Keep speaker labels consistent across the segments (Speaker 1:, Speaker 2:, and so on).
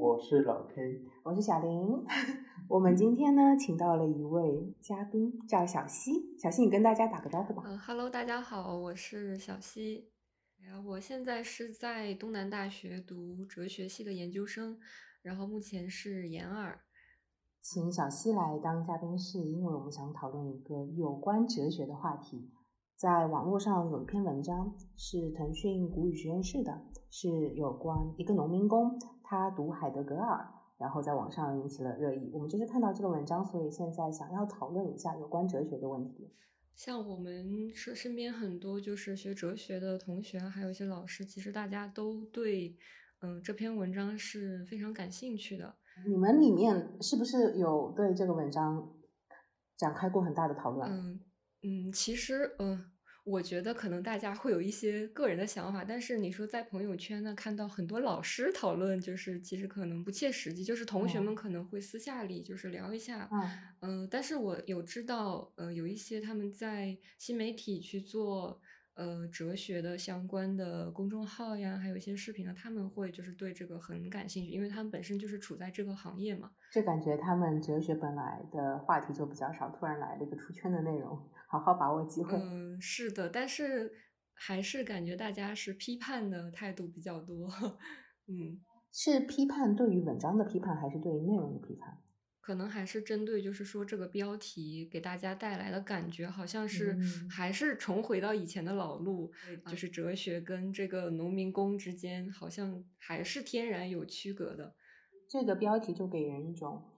Speaker 1: 我是老 K，
Speaker 2: 我是小林。我们今天呢，请到了一位嘉宾，叫小溪。小溪，你跟大家打个招呼吧。
Speaker 3: 嗯哈喽，大家好，我是小溪。哎呀，我现在是在东南大学读哲学系的研究生，然后目前是研二。
Speaker 2: 请小溪来当嘉宾，是因为我们想讨论一个有关哲学的话题。在网络上有一篇文章，是腾讯古语实验室的，是有关一个农民工。他读海德格尔，然后在网上引起了热议。我们就是看到这个文章，所以现在想要讨论一下有关哲学的问题。
Speaker 3: 像我们身身边很多就是学哲学的同学，还有一些老师，其实大家都对嗯这篇文章是非常感兴趣的。
Speaker 2: 你们里面是不是有对这个文章展开过很大的讨论？
Speaker 3: 嗯嗯，其实嗯。我觉得可能大家会有一些个人的想法，但是你说在朋友圈呢看到很多老师讨论，就是其实可能不切实际。就是同学们可能会私下里就是聊一下，嗯，但是我有知道，呃，有一些他们在新媒体去做。呃，哲学的相关的公众号呀，还有一些视频呢，他们会就是对这个很感兴趣，因为他们本身就是处在这个行业嘛。
Speaker 2: 就感觉他们哲学本来的话题就比较少，突然来了一个出圈的内容，好好把握机会。
Speaker 3: 嗯，是的，但是还是感觉大家是批判的态度比较多。嗯，
Speaker 2: 是批判对于文章的批判，还是对于内容的批判？
Speaker 3: 可能还是针对，就是说这个标题给大家带来的感觉，好像是还是重回到以前的老路，就是哲学跟这个农民工之间，好像还是天然有区隔的。
Speaker 2: 这个标题就给人一种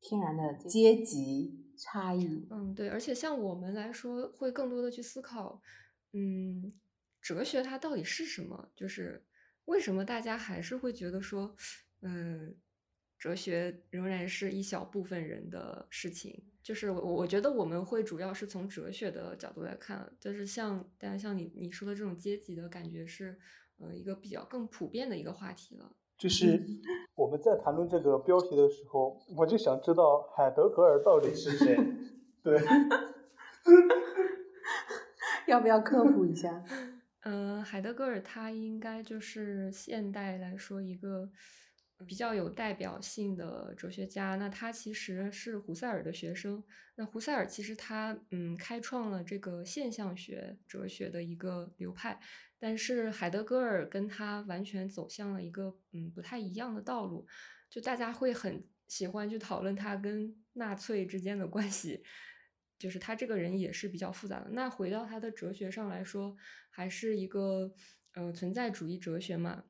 Speaker 2: 天然的阶级差异。
Speaker 3: 嗯，对，而且像我们来说，会更多的去思考，嗯，哲学它到底是什么？就是为什么大家还是会觉得说，嗯。哲学仍然是一小部分人的事情，就是我我觉得我们会主要是从哲学的角度来看，就是像大家像你你说的这种阶级的感觉是，呃，一个比较更普遍的一个话题了。
Speaker 1: 就是我们在谈论这个标题的时候，我就想知道海德格尔到底是谁？对，
Speaker 2: 要不要科普一下？
Speaker 3: 嗯，海德格尔他应该就是现代来说一个。比较有代表性的哲学家，那他其实是胡塞尔的学生。那胡塞尔其实他嗯开创了这个现象学哲学的一个流派，但是海德格尔跟他完全走向了一个嗯不太一样的道路。就大家会很喜欢去讨论他跟纳粹之间的关系，就是他这个人也是比较复杂的。那回到他的哲学上来说，还是一个呃存在主义哲学嘛。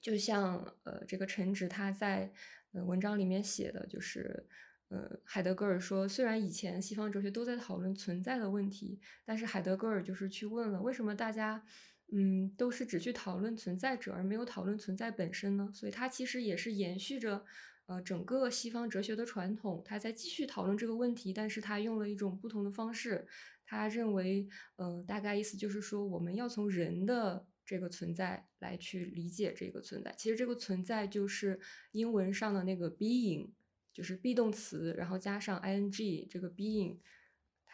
Speaker 3: 就像呃，这个陈直他在呃文章里面写的，就是呃，海德格尔说，虽然以前西方哲学都在讨论存在的问题，但是海德格尔就是去问了，为什么大家嗯都是只去讨论存在者，而没有讨论存在本身呢？所以他其实也是延续着呃整个西方哲学的传统，他在继续讨论这个问题，但是他用了一种不同的方式。他认为，呃，大概意思就是说，我们要从人的。这个存在来去理解这个存在，其实这个存在就是英文上的那个 being，就是 be 动词，然后加上 ing，这个 being，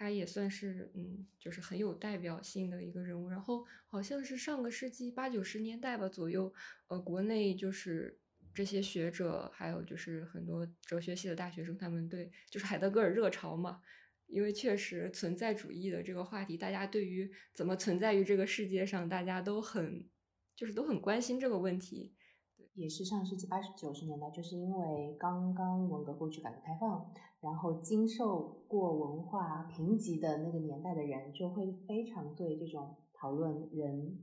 Speaker 3: 他也算是嗯，就是很有代表性的一个人物。然后好像是上个世纪八九十年代吧左右，呃，国内就是这些学者，还有就是很多哲学系的大学生，他们对就是海德格尔热潮嘛。因为确实存在主义的这个话题，大家对于怎么存在于这个世界上，大家都很就是都很关心这个问题。
Speaker 2: 对，也是上世纪八十九十年代，就是因为刚刚文革过去，改革开放，然后经受过文化贫瘠的那个年代的人，就会非常对这种讨论人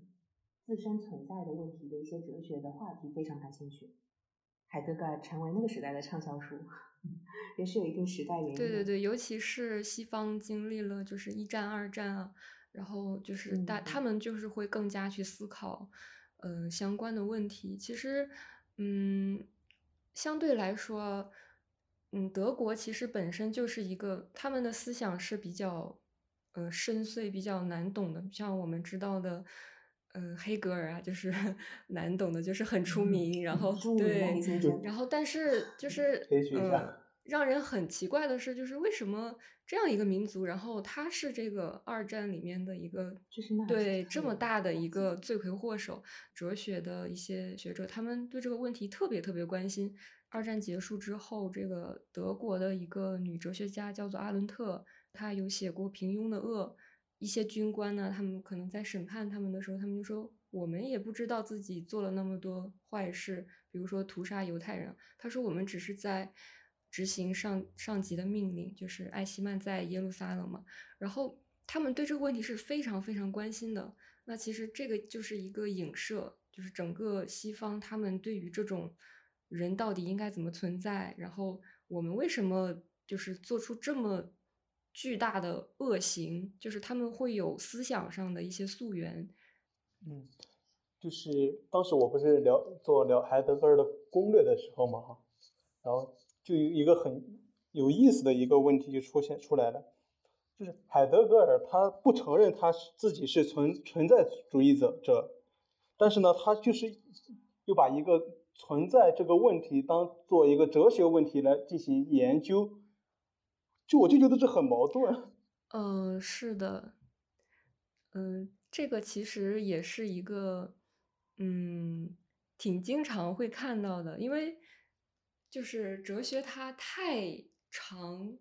Speaker 2: 自身存在的问题的一些哲学的话题非常感兴趣。海德格尔成为那个时代的畅销书。也是有一定时代原因。
Speaker 3: 对对对，尤其是西方经历了就是一战、二战啊，然后就是大他们就是会更加去思考，嗯，相关的问题。其实，嗯，相对来说，嗯，德国其实本身就是一个他们的思想是比较，呃，深邃、比较难懂的。像我们知道的。嗯，黑格尔啊，就是 难懂的，就是很出名，然后对，然后但是就是呃，让人很奇怪的是，就是为什么这样一个民族，然后他是这个二战里面的一个，就是对这么大的一个罪魁祸首，哲学的一些学者，他们对这个问题特别特别关心。二战结束之后，这个德国的一个女哲学家叫做阿伦特，她有写过《平庸的恶》。一些军官呢，他们可能在审判他们的时候，他们就说：“我们也不知道自己做了那么多坏事，比如说屠杀犹太人。”他说：“我们只是在执行上上级的命令，就是艾希曼在耶路撒冷嘛。”然后他们对这个问题是非常非常关心的。那其实这个就是一个影射，就是整个西方他们对于这种人到底应该怎么存在，然后我们为什么就是做出这么。巨大的恶行，就是他们会有思想上的一些溯源。
Speaker 1: 嗯，就是当时我不是聊做聊海德格尔的攻略的时候嘛，哈，然后就有一个很有意思的一个问题就出现出来了，就是海德格尔他不承认他自己是存存在主义者者，但是呢，他就是又把一个存在这个问题当做一个哲学问题来进行研究。就我就觉得这很矛盾。
Speaker 3: 嗯，是的，嗯，这个其实也是一个，嗯，挺经常会看到的，因为就是哲学它太长，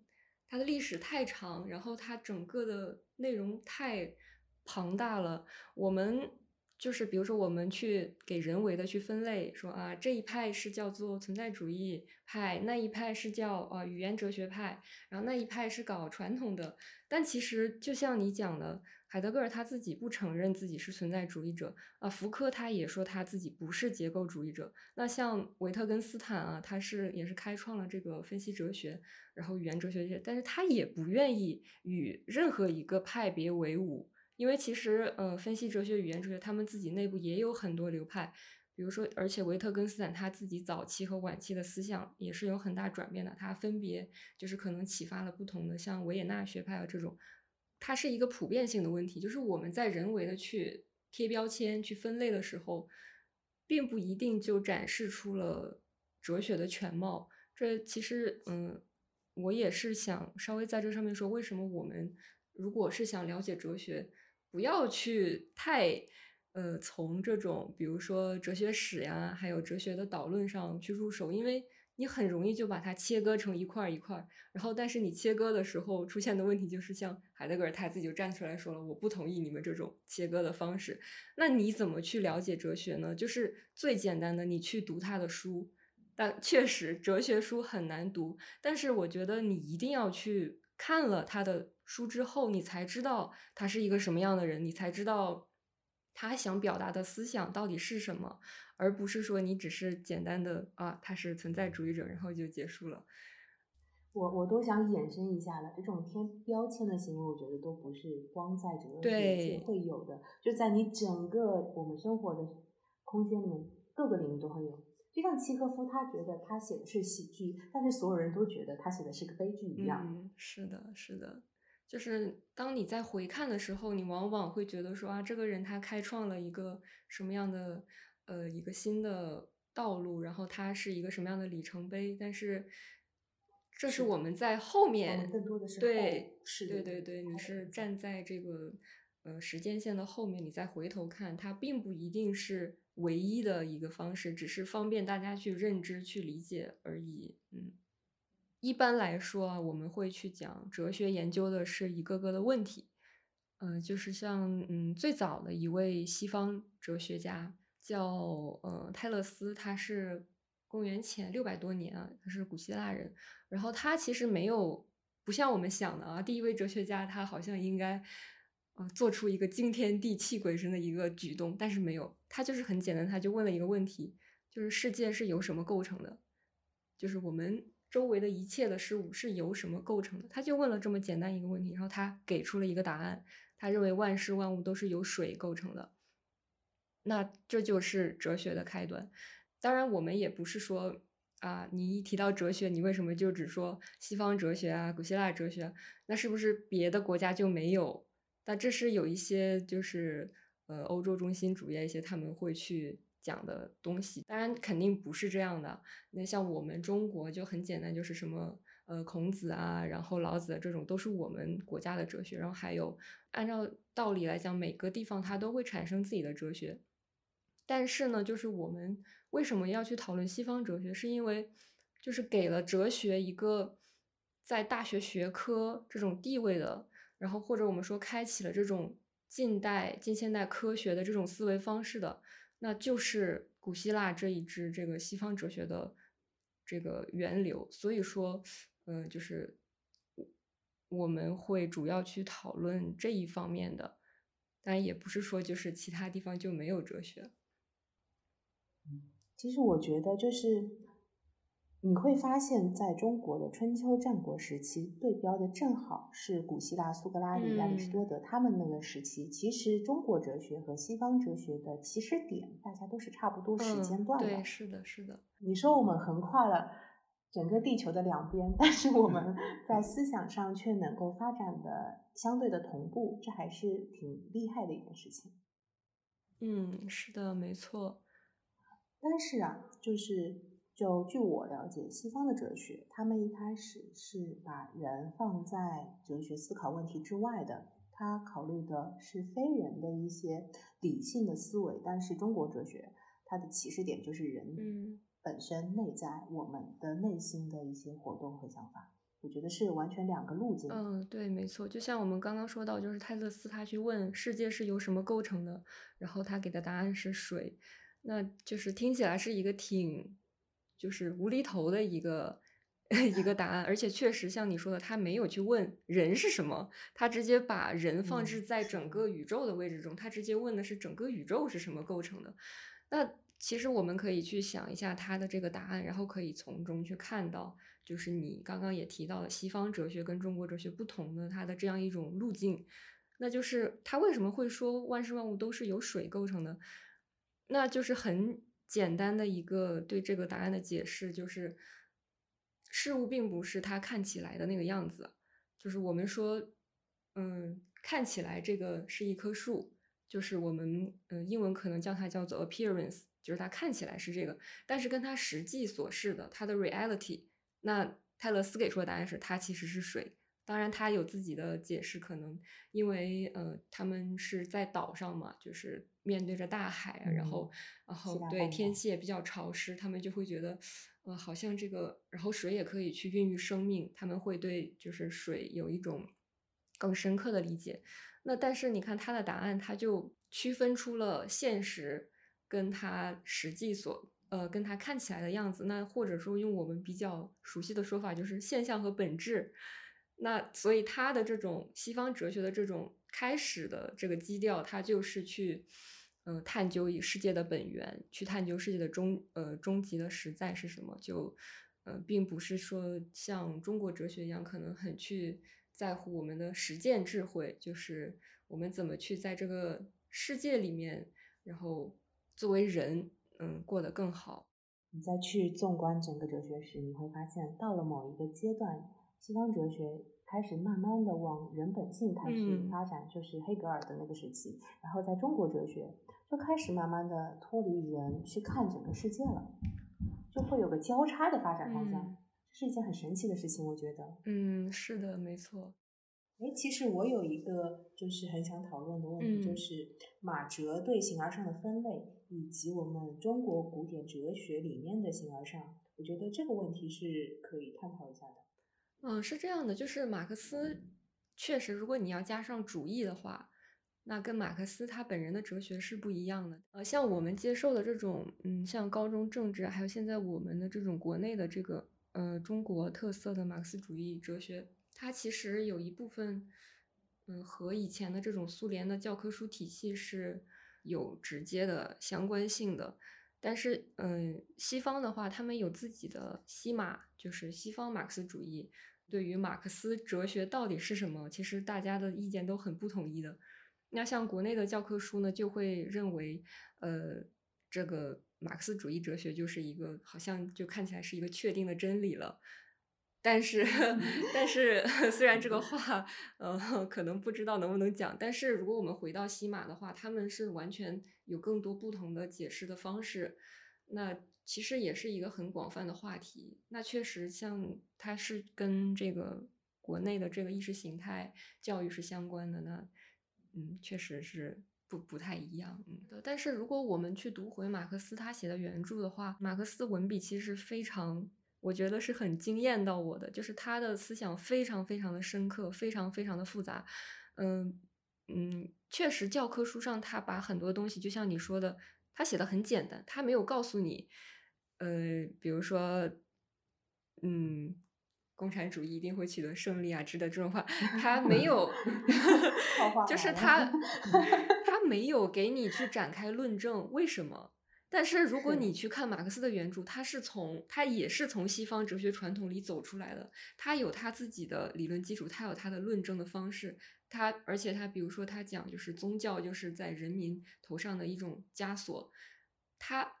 Speaker 3: 它的历史太长，然后它整个的内容太庞大了，我们。就是比如说，我们去给人为的去分类，说啊，这一派是叫做存在主义派，那一派是叫啊语言哲学派，然后那一派是搞传统的。但其实就像你讲的，海德格尔他自己不承认自己是存在主义者啊，福柯他也说他自己不是结构主义者。那像维特根斯坦啊，他是也是开创了这个分析哲学，然后语言哲学，但是他也不愿意与任何一个派别为伍。因为其实，呃，分析哲学、语言哲学，他们自己内部也有很多流派。比如说，而且维特根斯坦他自己早期和晚期的思想也是有很大转变的。他分别就是可能启发了不同的，像维也纳学派啊这种。它是一个普遍性的问题，就是我们在人为的去贴标签、去分类的时候，并不一定就展示出了哲学的全貌。这其实，嗯，我也是想稍微在这上面说，为什么我们如果是想了解哲学。不要去太，呃，从这种比如说哲学史呀，还有哲学的导论上去入手，因为你很容易就把它切割成一块一块。然后，但是你切割的时候出现的问题就是，像海德格尔他自己就站出来说了，我不同意你们这种切割的方式。那你怎么去了解哲学呢？就是最简单的，你去读他的书。但确实，哲学书很难读，但是我觉得你一定要去看了他的。书之后，你才知道他是一个什么样的人，你才知道他想表达的思想到底是什么，而不是说你只是简单的啊，他是存在主义者，然后就结束了。
Speaker 2: 我我都想衍生一下了，这种贴标签的行为，我觉得都不是光在整个世界会有的，就在你整个我们生活的空间里面，各个领域都会有。就像契诃夫，他觉得他写的是喜剧，但是所有人都觉得他写的是个悲剧一样。
Speaker 3: 嗯，是的，是的。就是当你在回看的时候，你往往会觉得说啊，这个人他开创了一个什么样的呃一个新的道路，然后他是一个什么样的里程碑。但是这是我们在后面
Speaker 2: 更多的是
Speaker 3: 对，对对对，你是站在这个呃时间线的后面，你再回头看，它并不一定是唯一的一个方式，只是方便大家去认知、去理解而已。嗯。一般来说啊，我们会去讲哲学研究的是一个个的问题，嗯，就是像嗯最早的一位西方哲学家叫呃泰勒斯，他是公元前六百多年啊，他是古希腊人，然后他其实没有不像我们想的啊，第一位哲学家他好像应该呃做出一个惊天地泣鬼神的一个举动，但是没有，他就是很简单，他就问了一个问题，就是世界是由什么构成的，就是我们。周围的一切的事物是由什么构成的？他就问了这么简单一个问题，然后他给出了一个答案。他认为万事万物都是由水构成的。那这就是哲学的开端。当然，我们也不是说啊，你一提到哲学，你为什么就只说西方哲学啊、古希腊哲学？那是不是别的国家就没有？那这是有一些就是呃欧洲中心主义一些他们会去讲的东西。当然，肯定不是这样的。那像我们中国就很简单，就是什么呃孔子啊，然后老子这种都是我们国家的哲学。然后还有按照道理来讲，每个地方它都会产生自己的哲学。但是呢，就是我们为什么要去讨论西方哲学？是因为就是给了哲学一个在大学学科这种地位的，然后或者我们说开启了这种近代近现代科学的这种思维方式的，那就是古希腊这一支这个西方哲学的这个源流。所以说，嗯，就是我们会主要去讨论这一方面的，但也不是说就是其他地方就没有哲学。
Speaker 2: 其实我觉得，就是你会发现在中国的春秋战国时期，对标的正好是古希腊苏格拉底、亚里士多德他们那个时期。其实中国哲学和西方哲学的起始点，大家都是差不多时间段的。
Speaker 3: 对，是的，是的。
Speaker 2: 你说我们横跨了整个地球的两边，但是我们在思想上却能够发展的相对的同步，这还是挺厉害的一件事情。
Speaker 3: 嗯，是的，没错。
Speaker 2: 但是啊，就是就据我了解，西方的哲学，他们一开始是把人放在哲学思考问题之外的，他考虑的是非人的一些理性的思维。但是中国哲学，它的起始点就是人本身内在我们的内心的一些活动和想法。我觉得是完全两个路径。
Speaker 3: 嗯，对，没错。就像我们刚刚说到，就是泰勒斯他去问世界是由什么构成的，然后他给的答案是水。那就是听起来是一个挺，就是无厘头的一个 一个答案，而且 确实像你说的，他没有去问人是什么，他直接把人放置在整个宇宙的位置中，他直接问的是整个宇宙是什么构成的。那其实我们可以去想一下他的这个答案，然后可以从中去看到，就是你刚刚也提到了西方哲学跟中国哲学不同的它的这样一种路径，那就是他为什么会说万事万物都是由水构成的？那就是很简单的一个对这个答案的解释，就是事物并不是它看起来的那个样子。就是我们说，嗯，看起来这个是一棵树，就是我们嗯英文可能叫它叫做 appearance，就是它看起来是这个，但是跟它实际所示的它的 reality，那泰勒斯给出的答案是它其实是水。当然，他有自己的解释，可能因为呃，他们是在岛上嘛，就是面对着大海，然后然后对天气也比较潮湿，他们就会觉得，呃，好像这个，然后水也可以去孕育生命，他们会对就是水有一种更深刻的理解。那但是你看他的答案，他就区分出了现实跟他实际所呃跟他看起来的样子，那或者说用我们比较熟悉的说法，就是现象和本质。那所以他的这种西方哲学的这种开始的这个基调，它就是去，嗯，探究以世界的本源，去探究世界的终呃终极的实在是什么，就，呃，并不是说像中国哲学一样，可能很去在乎我们的实践智慧，就是我们怎么去在这个世界里面，然后作为人，嗯，过得更好。
Speaker 2: 你再去纵观整个哲学史，你会发现到了某一个阶段。西方哲学开始慢慢的往人本性开始发展，就是黑格尔的那个时期。然后在中国哲学就开始慢慢的脱离人去看整个世界了，就会有个交叉的发展方向，是一件很神奇的事情，我觉得。
Speaker 3: 嗯，是的，没错。
Speaker 2: 哎，其实我有一个就是很想讨论的问题，就是马哲对形而上的分类，以及我们中国古典哲学里面的形而上，我觉得这个问题是可以探讨一下的。
Speaker 3: 嗯，是这样的，就是马克思确实，如果你要加上主义的话，那跟马克思他本人的哲学是不一样的。呃，像我们接受的这种，嗯，像高中政治，还有现在我们的这种国内的这个，呃，中国特色的马克思主义哲学，它其实有一部分，嗯，和以前的这种苏联的教科书体系是有直接的相关性的。但是，嗯，西方的话，他们有自己的西马，就是西方马克思主义。对于马克思哲学到底是什么，其实大家的意见都很不统一的。那像国内的教科书呢，就会认为，呃，这个马克思主义哲学就是一个好像就看起来是一个确定的真理了。但是，但是虽然这个话，呃，可能不知道能不能讲，但是如果我们回到西马的话，他们是完全有更多不同的解释的方式。那其实也是一个很广泛的话题。那确实，像它是跟这个国内的这个意识形态教育是相关的。那，嗯，确实是不不太一样。嗯，但是如果我们去读回马克思他写的原著的话，马克思文笔其实非常。我觉得是很惊艳到我的，就是他的思想非常非常的深刻，非常非常的复杂。嗯嗯，确实教科书上他把很多东西，就像你说的，他写的很简单，他没有告诉你，呃，比如说，嗯，共产主义一定会取得胜利啊之类的这种话，他没 有，就是他。他没有给你去展开论证为什么。但是如果你去看马克思的原著，他是从他也是从西方哲学传统里走出来的，他有他自己的理论基础，他有他的论证的方式，他而且他比如说他讲就是宗教就是在人民头上的一种枷锁，他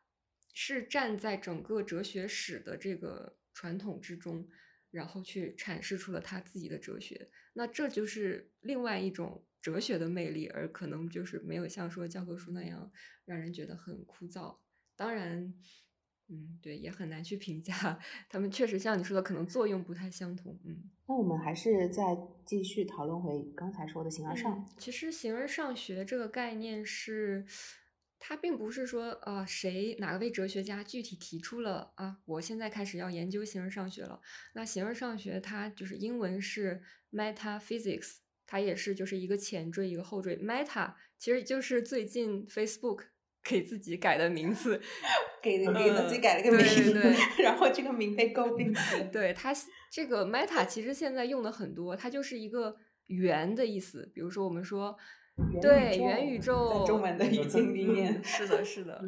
Speaker 3: 是站在整个哲学史的这个传统之中，然后去阐释出了他自己的哲学，那这就是另外一种。哲学的魅力，而可能就是没有像说教科书那样让人觉得很枯燥。当然，嗯，对，也很难去评价。他们确实像你说的，可能作用不太相同。嗯，
Speaker 2: 那我们还是再继续讨论回刚才说的形而上。
Speaker 3: 其实形而上学这个概念是，它并不是说啊，谁哪个位哲学家具体提出了啊，我现在开始要研究形而上学了。那形而上学它就是英文是 metaphysics。它也是，就是一个前缀，一个后缀。Meta 其实就是最近 Facebook 给自己改的名字，
Speaker 2: 给给自己改了个名，
Speaker 3: 对，
Speaker 2: 然后这个名被诟病。
Speaker 3: 对它这个 Meta 其实现在用的很多，它就是一个圆的意思。比如说我们说，对元宇宙，
Speaker 2: 在中文的语境里面，
Speaker 3: 是的，是的。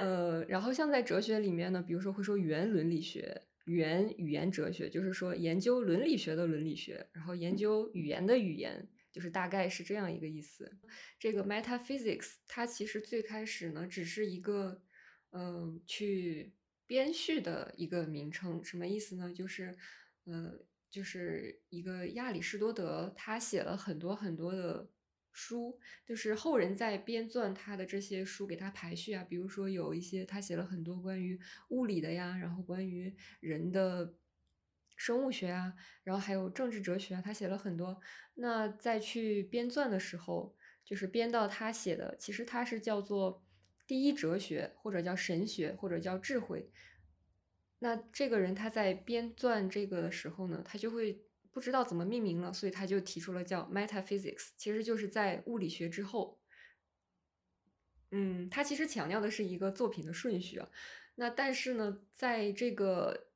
Speaker 3: 呃，然后像在哲学里面呢，比如说会说元伦理学。元语言哲学就是说研究伦理学的伦理学，然后研究语言的语言，就是大概是这样一个意思。这个 metaphysics 它其实最开始呢只是一个嗯去编序的一个名称，什么意思呢？就是呃就是一个亚里士多德他写了很多很多的。书就是后人在编撰他的这些书，给他排序啊。比如说有一些他写了很多关于物理的呀，然后关于人的生物学啊，然后还有政治哲学啊，他写了很多。那再去编撰的时候，就是编到他写的，其实他是叫做第一哲学，或者叫神学，或者叫智慧。那这个人他在编撰这个的时候呢，他就会。不知道怎么命名了，所以他就提出了叫 metaphysics，其实就是在物理学之后。嗯，他其实强调的是一个作品的顺序啊。那但是呢，在这个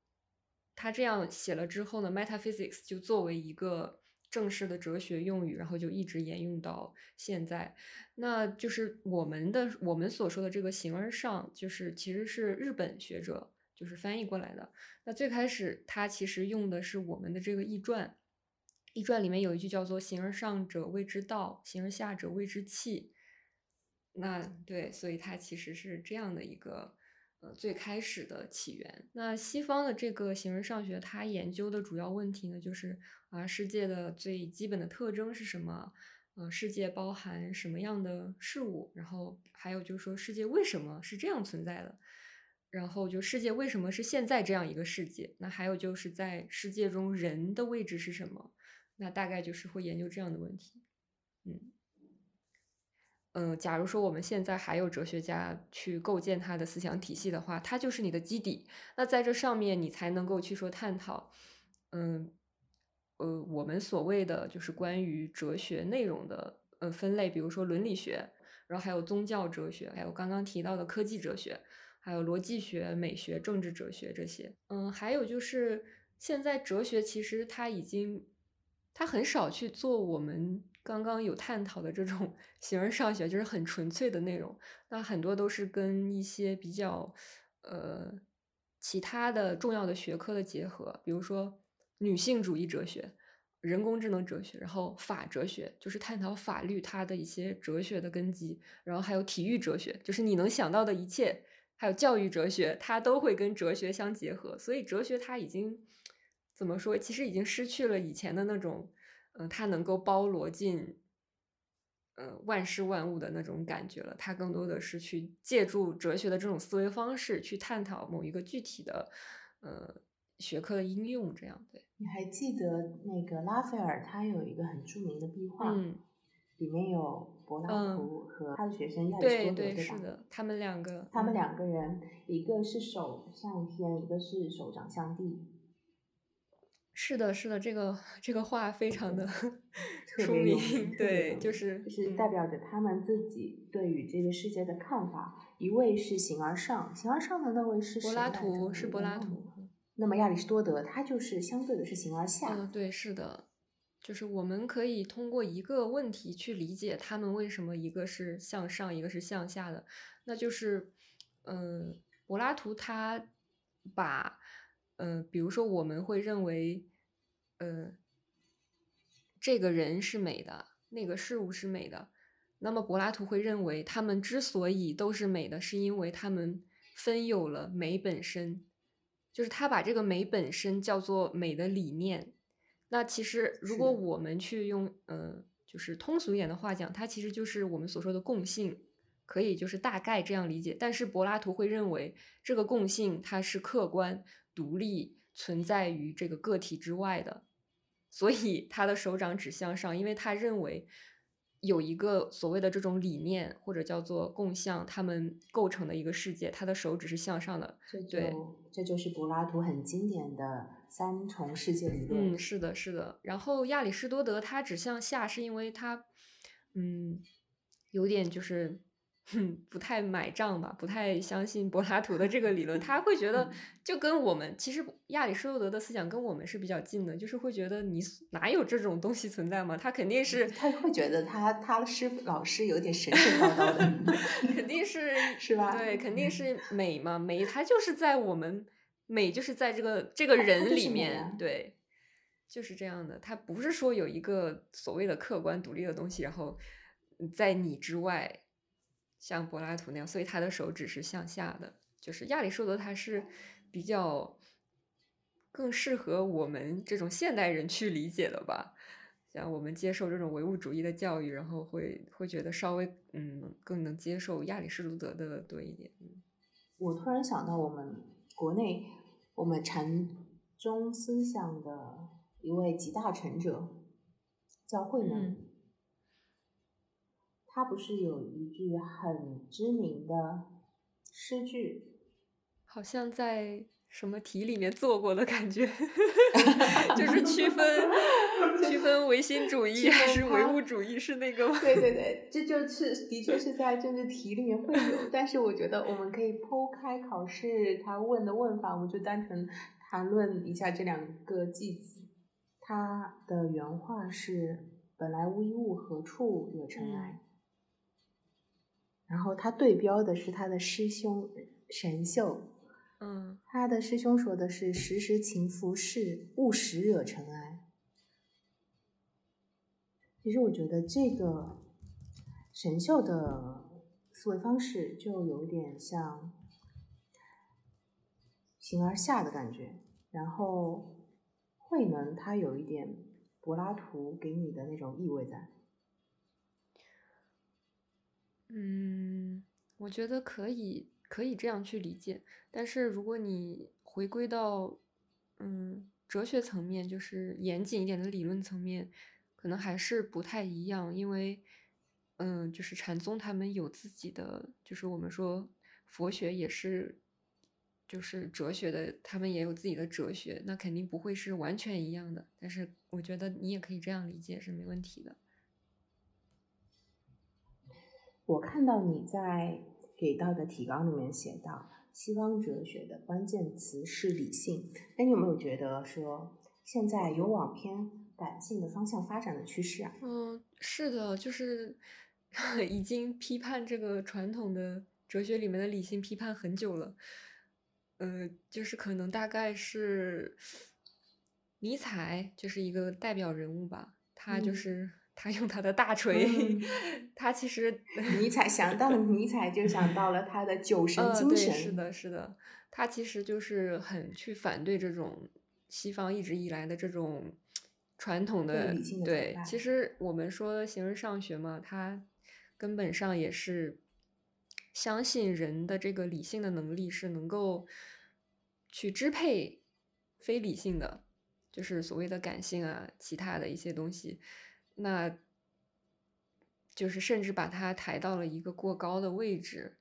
Speaker 3: 他这样写了之后呢，metaphysics 就作为一个正式的哲学用语，然后就一直沿用到现在。那就是我们的我们所说的这个形而上，就是其实是日本学者。就是翻译过来的。那最开始它其实用的是我们的这个易传，易传里面有一句叫做“形而上者谓之道，形而下者谓之器”。那对，所以它其实是这样的一个呃最开始的起源。那西方的这个形而上学，它研究的主要问题呢，就是啊世界的最基本的特征是什么？呃，世界包含什么样的事物？然后还有就是说世界为什么是这样存在的？然后就世界为什么是现在这样一个世界？那还有就是在世界中人的位置是什么？那大概就是会研究这样的问题。嗯嗯，假如说我们现在还有哲学家去构建他的思想体系的话，他就是你的基底。那在这上面你才能够去说探讨。嗯呃，我们所谓的就是关于哲学内容的呃分类，比如说伦理学，然后还有宗教哲学，还有刚刚提到的科技哲学。还有逻辑学、美学、政治哲学这些，嗯，还有就是现在哲学其实它已经，它很少去做我们刚刚有探讨的这种 形而上学，就是很纯粹的内容。那很多都是跟一些比较呃其他的重要的学科的结合，比如说女性主义哲学、人工智能哲学，然后法哲学，就是探讨法律它的一些哲学的根基，然后还有体育哲学，就是你能想到的一切。还有教育哲学，它都会跟哲学相结合，所以哲学它已经怎么说？其实已经失去了以前的那种，嗯，它能够包罗进，呃，万事万物的那种感觉了。它更多的是去借助哲学的这种思维方式去探讨某一个具体的，呃，学科的应用。这样对。
Speaker 2: 你还记得那个拉斐尔，他有一个很著名的壁画，
Speaker 3: 嗯，
Speaker 2: 里面有柏拉图和他的学生亚里士
Speaker 3: 对
Speaker 2: 多德，吧？
Speaker 3: 对是的，他们两个，
Speaker 2: 他们
Speaker 3: 嗯
Speaker 2: 两个人，一个是手向天，一个是手掌向地，
Speaker 3: 是的，是的，这个这个话非常的 出名，对，就是
Speaker 2: 就是
Speaker 3: 嗯
Speaker 2: 代表着他们自己对于这个世界的看法。一位是形而上，形而上的那位是
Speaker 3: 柏拉图是柏拉。图。
Speaker 2: 那么亚里士多德他就是相对的是形而下。
Speaker 3: 嗯，对，是的，就是我们可以通过一个问题去理解他们为什么一个是向上，一个是向下的，那就是，嗯、柏拉图他把，呃，比如说我们会认为，呃，这个人是美的，那个事物是美的，那么柏拉图会认为他们之所以都是美的，是因为他们分有了美本身。就是他把这个美本身叫做美的理念。那其实如果我们去用呃，就是通俗一点的话讲，它其实就是我们所说的共性，可以就是大概这样理解。但是柏拉图会认为这个共性它是客观、独立存在于这个个体之外的，所以他的手掌指向上，因为他认为有一个所谓的这种理念或者叫做共向，他们构成的一个世界，他的手指是向上的。
Speaker 2: 这
Speaker 3: 对
Speaker 2: 这就是柏拉图很经典的三重世界理论。
Speaker 3: 嗯，是的，是的。然后亚里士多德他指向下，是因为他，嗯，有点就是，哼，不太买账吧，不太相信柏拉图的这个理论。他会觉得，就跟我们其实亚里士多德的思想跟我们是比较近的，就是会觉得你哪有这种东西存在嘛？他肯定是，
Speaker 2: 他会觉得他他师老师有点神神叨叨的，
Speaker 3: 肯定是
Speaker 2: 是吧
Speaker 3: 对，肯定是美嘛，美它就是在我们美就是在这个这个人里面，
Speaker 2: 啊
Speaker 3: 对，就是这样的。他不是说有一个所谓的客观独立的东西，然后在你之外，像柏拉图那样，所以他的手指是向下的。就是亚里士多德他是比较更适合我们这种现代人去理解的吧。像我们接受这种唯物主义的教育，然后会会觉得稍微嗯更能接受亚里士多德的多一点。嗯
Speaker 2: 我突然想到，我们国内我们禅宗思想的一位集大成者叫慧能，
Speaker 3: 嗯
Speaker 2: 他不是有一句很知名的诗句，
Speaker 3: 好像在什么题里面做过的感觉，就是区分 区分唯心主义还是唯物主义是那个吗？
Speaker 2: 对对对，这就是的确是在政治题里面会有，但是我觉得我们可以剖开考试他问的问法，我们就单纯谈论一下这两个句子。他的原话是“本来无一物，何处惹尘埃”，然后他对标的是他的师兄神秀，
Speaker 3: 嗯
Speaker 2: 他的师兄说的是“时时勤拂拭，勿使惹尘埃”。其实我觉得这个神秀的思维方式就有点像形而下的感觉，然后慧能他有一点柏拉图给你的那种意味在。
Speaker 3: 嗯，我觉得可以可以这样去理解，但是如果你回归到嗯哲学层面，就是严谨一点的理论层面，可能还是不太一样，因为嗯，就是禅宗他们有自己的，就是我们说佛学也是，就是哲学的，他们也有自己的哲学，那肯定不会是完全一样的，但是我觉得你也可以这样理解是没问题的。
Speaker 2: 我看到你在给到的提纲里面写到，西方哲学的关键词是理性。那你有没有觉得说，现在有往偏感性的方向发展的趋势啊？
Speaker 3: 嗯，是的，就是 已经批判这个传统的哲学里面的理性批判很久了。呃，就是可能大概是 尼采就是一个代表人物吧，他就
Speaker 2: 嗯
Speaker 3: 是他用他的大锤，
Speaker 2: 嗯。
Speaker 3: 他其实
Speaker 2: 尼采 想到了尼采就想到了他的酒神
Speaker 3: 呃，对，
Speaker 2: 精神，
Speaker 3: 是的，是的，他其实就是很去反对这种西方一直以来的这种传统的
Speaker 2: 对
Speaker 3: 其实我们说形而上学嘛，他根本上也是相信人的这个理性的能力是能够去支配非理性的，就是所谓的感性啊，其他的一些东西，那就是甚至把它抬到了一个过高的位置。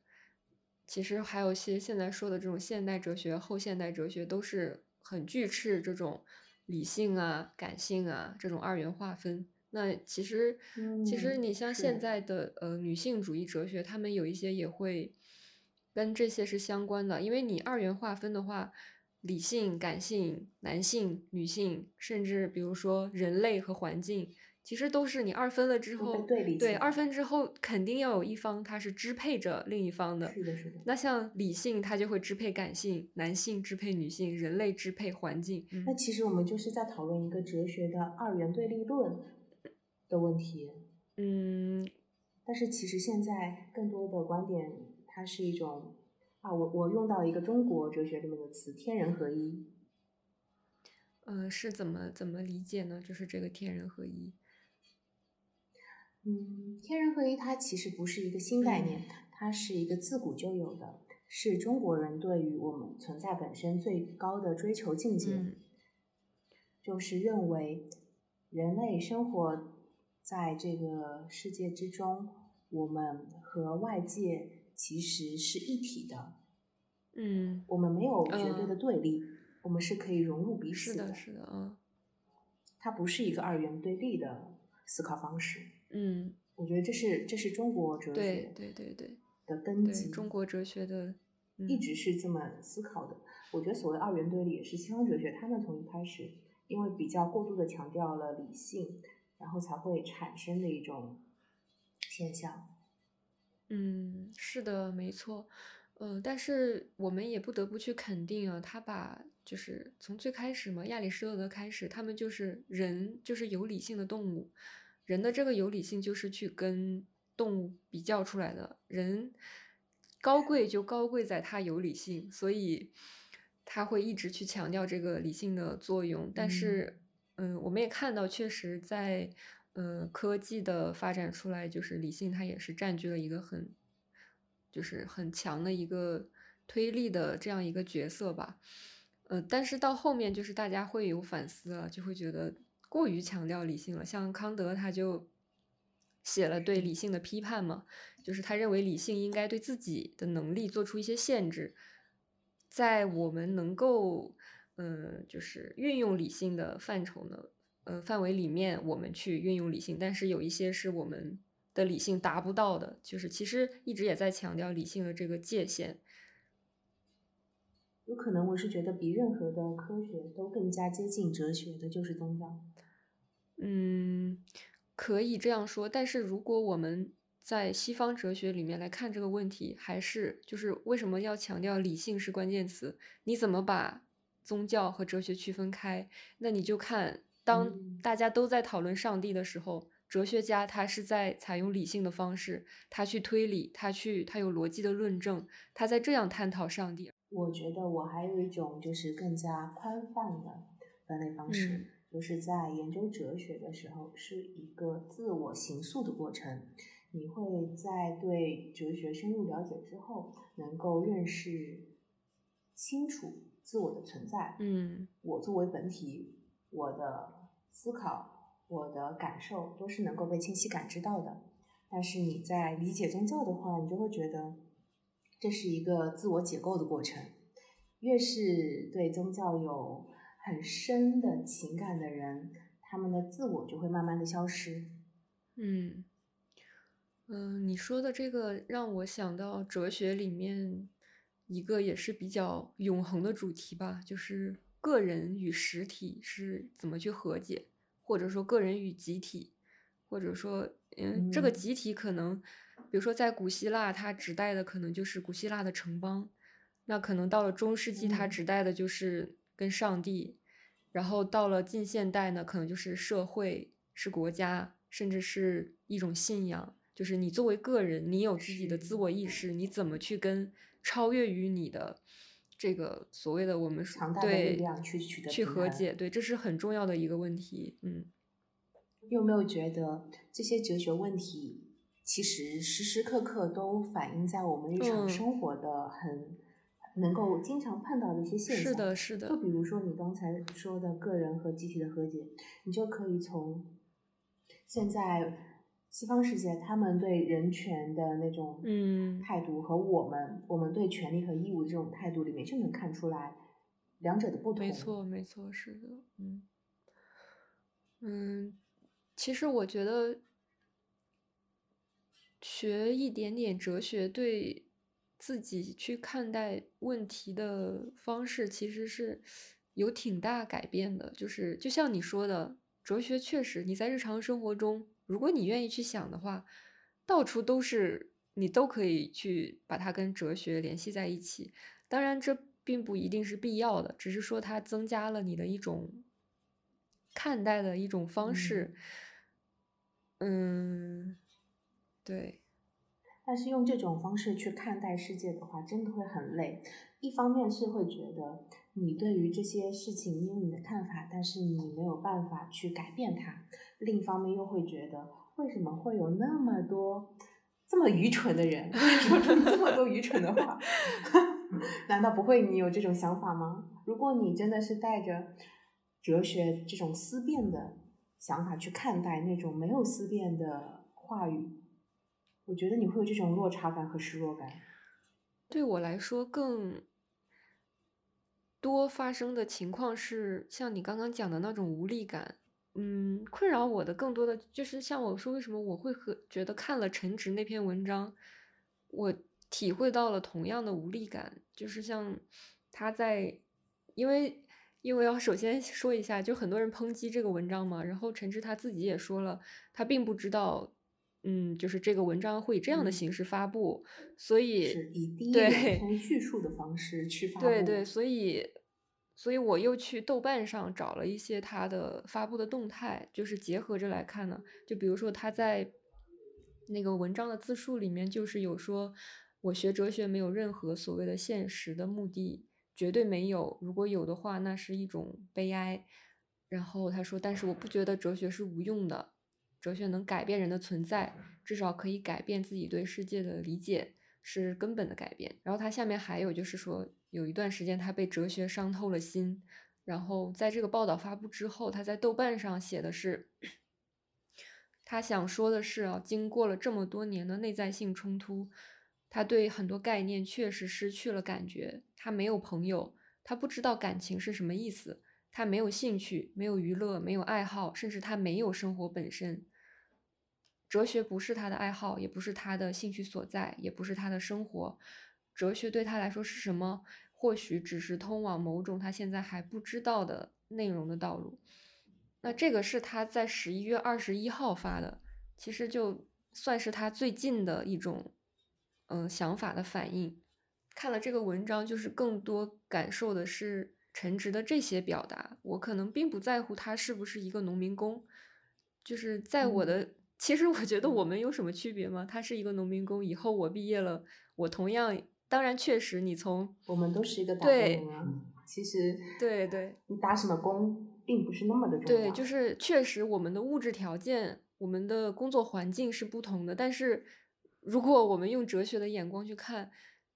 Speaker 3: 其实还有些现在说的这种现代哲学、后现代哲学，都是很拒斥这种理性啊、感性啊这种二元划分。那其实，其实
Speaker 2: 嗯
Speaker 3: 你像现在的呃女性主义哲学，他们有一些也会跟这些是相关的，因为你二元划分的话，理性、感性、男性、女性，甚至比如说人类和环境，其实都是你二分了之后，
Speaker 2: 对
Speaker 3: 二分之后肯定要有一方他是支配着另一方的。
Speaker 2: 是的，是的。
Speaker 3: 那像理性，它就会支配感性；男性支配女性，人类支配环境。嗯
Speaker 2: 那其实我们就是在讨论一个哲学的二元对立论的问题，
Speaker 3: 嗯，
Speaker 2: 但是其实现在更多的观点，它是一种啊，我我用到一个中国哲学里面的词“天人合一
Speaker 3: 呃，是怎么怎么理解呢？就是这个天人合一。”。
Speaker 2: 嗯，天人合一它其实不是一个新概念，
Speaker 3: 嗯
Speaker 2: 它是一个自古就有的，是中国人对于我们存在本身最高的追求境界。
Speaker 3: 嗯
Speaker 2: 就是认为人类生活在这个世界之中，我们和外界其实是一体的，
Speaker 3: 嗯，
Speaker 2: 我们没有绝对的
Speaker 3: 嗯
Speaker 2: 对立，我们是可以融入彼此
Speaker 3: 是的，是的，嗯
Speaker 2: 它不是一个二元对立的思考方式。
Speaker 3: 嗯，
Speaker 2: 我觉得这是这是中国哲学
Speaker 3: 对对对对
Speaker 2: 的根基，
Speaker 3: 中国哲学的，嗯、
Speaker 2: 一直是这么思考的。我觉得所谓二元对立也是西方哲学，他们从一开始因为比较过度的强调了理性，然后才会产生的一种现象。
Speaker 3: 嗯，是的，没错。呃，但是我们也不得不去肯定啊，他把就是从最开始嘛，亚里士多德开始，他们就是人，就是有理性的动物，人的这个有理性就是去跟动物比较出来的，人高贵就高贵在他有理性，所以他会一直去强调这个理性的作用。但是，嗯，我们也看到，确实在呃科技的发展出来，就是理性它也是占据了一个很就是很强的一个推力的这样一个角色吧。呃，但是到后面就是大家会有反思了，就会觉得过于强调理性了。像康德他就写了对理性的批判嘛，就是他认为理性应该对自己的能力做出一些限制，在我们能够嗯、就是运用理性的范畴呢，呃范围里面，我们去运用理性，但是有一些是我们的理性达不到的，就是其实一直也在强调理性的这个界限。
Speaker 2: 有可能我是觉得比任何的科学都更加接近哲学的就是宗教。
Speaker 3: 嗯，可以这样说，但是如果我们在西方哲学里面来看这个问题，还是就是为什么要强调理性是关键词？你怎么把宗教和哲学区分开？那你就看，当
Speaker 2: 嗯
Speaker 3: 大家都在讨论上帝的时候，哲学家他是在采用理性的方式，他去推理，他去他有逻辑的论证，他在这样探讨上帝。
Speaker 2: 我觉得我还有一种就是更加宽泛的分类方式，
Speaker 3: 嗯
Speaker 2: 就是在研究哲学的时候是一个自我形塑的过程。你会在对哲学深入了解之后，能够认识清楚自我的存在。
Speaker 3: 嗯
Speaker 2: 我作为本体，我的思考、我的感受都是能够被清晰感知到的。但是你在理解宗教的话，你就会觉得这是一个自我解构的过程。越是对宗教有很深的情感的人，他们的自我就会慢慢的消失。
Speaker 3: 嗯。嗯，你说的这个让我想到哲学里面一个也是比较永恒的主题吧，就是个人与实体是怎么去和解，或者说个人与集体，或者说，嗯，这个
Speaker 2: 嗯
Speaker 3: 集体可能，比如说在古希腊，它指代的可能就是古希腊的城邦，那可能到了中世纪，它
Speaker 2: 嗯
Speaker 3: 指代的就是跟上帝，然后到了近现代呢，可能就是社会，是国家，甚至是一种信仰。就是你作为个人，你有自己的自我意识，你怎么去跟超越于你的这个所谓的我们
Speaker 2: 强大的力
Speaker 3: 对
Speaker 2: 量去取得
Speaker 3: 去和解，对，这是很重要的一个问题。嗯，
Speaker 2: 你有没有觉得这些哲学问题其实时时刻刻都反映在我们日常
Speaker 3: 嗯
Speaker 2: 生活的很、能够经常碰到的一些现象？
Speaker 3: 是的，是的
Speaker 2: 就，比如说你刚才说的个人和集体的和解，你就可以从现在西方世界他们对人权的那种
Speaker 3: 嗯
Speaker 2: 态度和我们我们对权利和义务的这种态度里面就能看出来两者的不同。
Speaker 3: 没错，没错，是的，嗯，嗯，其实我觉得学一点点哲学，对自己去看待问题的方式，其实是有挺大改变的。就是就像你说的，哲学确实你在日常生活中，如果你愿意去想的话，到处都是你都可以去把它跟哲学联系在一起。当然，这并不一定是必要的，只是说它增加了你的一种看待的一种方式。嗯，对，
Speaker 2: 但是用这种方式去看待世界的话，真的会很累。一方面是会觉得你对于这些事情你有你的看法，但是你没有办法去改变它；另一方面又会觉得，为什么会有那么多这么愚蠢的人 说出这么多愚蠢的话？难道不会你有这种想法吗？如果你真的是带着哲学这种思辨的想法去看待那种没有思辨的话语，我觉得你会有这种落差感和失落感。
Speaker 3: 对我来说更多发生的情况是像你刚刚讲的那种无力感。嗯，困扰我的更多的就是像我说，为什么我会和觉得看了陈直那篇文章，我体会到了同样的无力感，就是像他在，因为因为要首先说一下，就很多人抨击这个文章嘛，然后陈直他自己也说了，他并不知道，嗯，就是这个文章会以这样的
Speaker 2: 嗯
Speaker 3: 形式发布，所以
Speaker 2: 是以第一
Speaker 3: 对
Speaker 2: 人称叙述的方式去发布。
Speaker 3: 对对，所以，所以我又去豆瓣上找了一些他的发布的动态，就是结合着来看呢。就比如说他在那个文章的自述里面，就是有说，我学哲学没有任何所谓的现实的目的，绝对没有。如果有的话，那是一种悲哀。然后他说，但是我不觉得哲学是无用的，哲学能改变人的存在，至少可以改变自己对世界的理解。是根本的改变。然后他下面还有就是说，有一段时间他被哲学伤透了心。然后在这个报道发布之后，他在豆瓣上写的是，他想说的是啊，经过了这么多年的内在性冲突，他对很多概念确实失去了感觉。他没有朋友，他不知道感情是什么意思，他没有兴趣，没有娱乐，没有爱好，甚至他没有生活本身。哲学不是他的爱好，也不是他的兴趣所在，也不是他的生活。哲学对他来说是什么？或许只是通往某种他现在还不知道的内容的道路。那这个是他在十一月二十一号发的，其实就算是他最近的一种嗯、呃想法的反应。看了这个文章，就是更多感受的是陈直的这些表达。我可能并不在乎他是不是一个农民工，就是在我的。其实我觉得我们有什么区别吗？他是一个农民工，以后我毕业了，我同样，当然确实，你从
Speaker 2: 我们都是一个打
Speaker 3: 对
Speaker 2: 工。其实，
Speaker 3: 对对
Speaker 2: 你打什么工并不是那么的重要。
Speaker 3: 对，就是确实我们的物质条件、我们的工作环境是不同的，但是如果我们用哲学的眼光去看，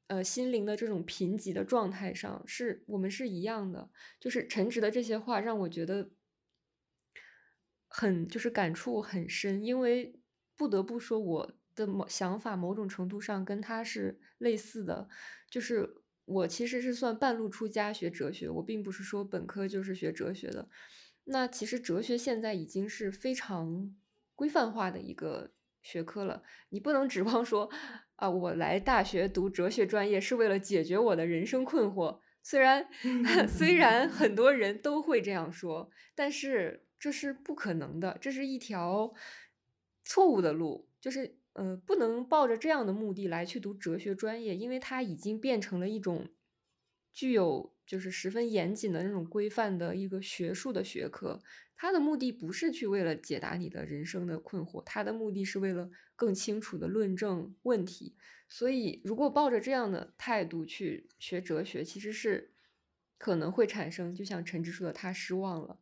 Speaker 3: 呃，心灵的这种贫瘠的状态上，是我们是一样的。就是陈直的这些话让我觉得。很就是感触很深，因为不得不说我的某想法某种程度上跟他是类似的，就是我其实是算半路出家学哲学，我并不是说本科就是学哲学的。那其实哲学现在已经是非常规范化的一个学科了，你不能指望说啊，我来大学读哲学专业是为了解决我的人生困惑。虽然 虽然很多人都会这样说，但是。这是不可能的，这是一条错误的路，就是呃，不能抱着这样的目的来去读哲学专业，因为它已经变成了一种具有就是十分严谨的那种规范的一个学术的学科。它的目的不是去为了解答你的人生的困惑，它的目的是为了更清楚的论证问题。所以，如果抱着这样的态度去学哲学，其实是可能会产生，就像陈直说的，他失望了。